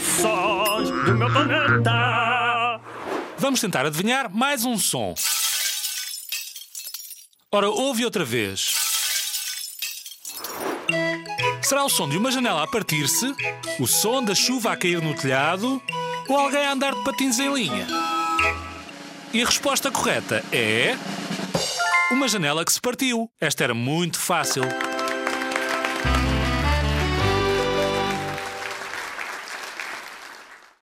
Sons do meu planeta. Vamos tentar adivinhar mais um som. Ora, ouve outra vez. Será o som de uma janela a partir-se, o som da chuva a cair no telhado ou alguém a andar de patins em linha? E a resposta correta é. Uma janela que se partiu. Esta era muito fácil.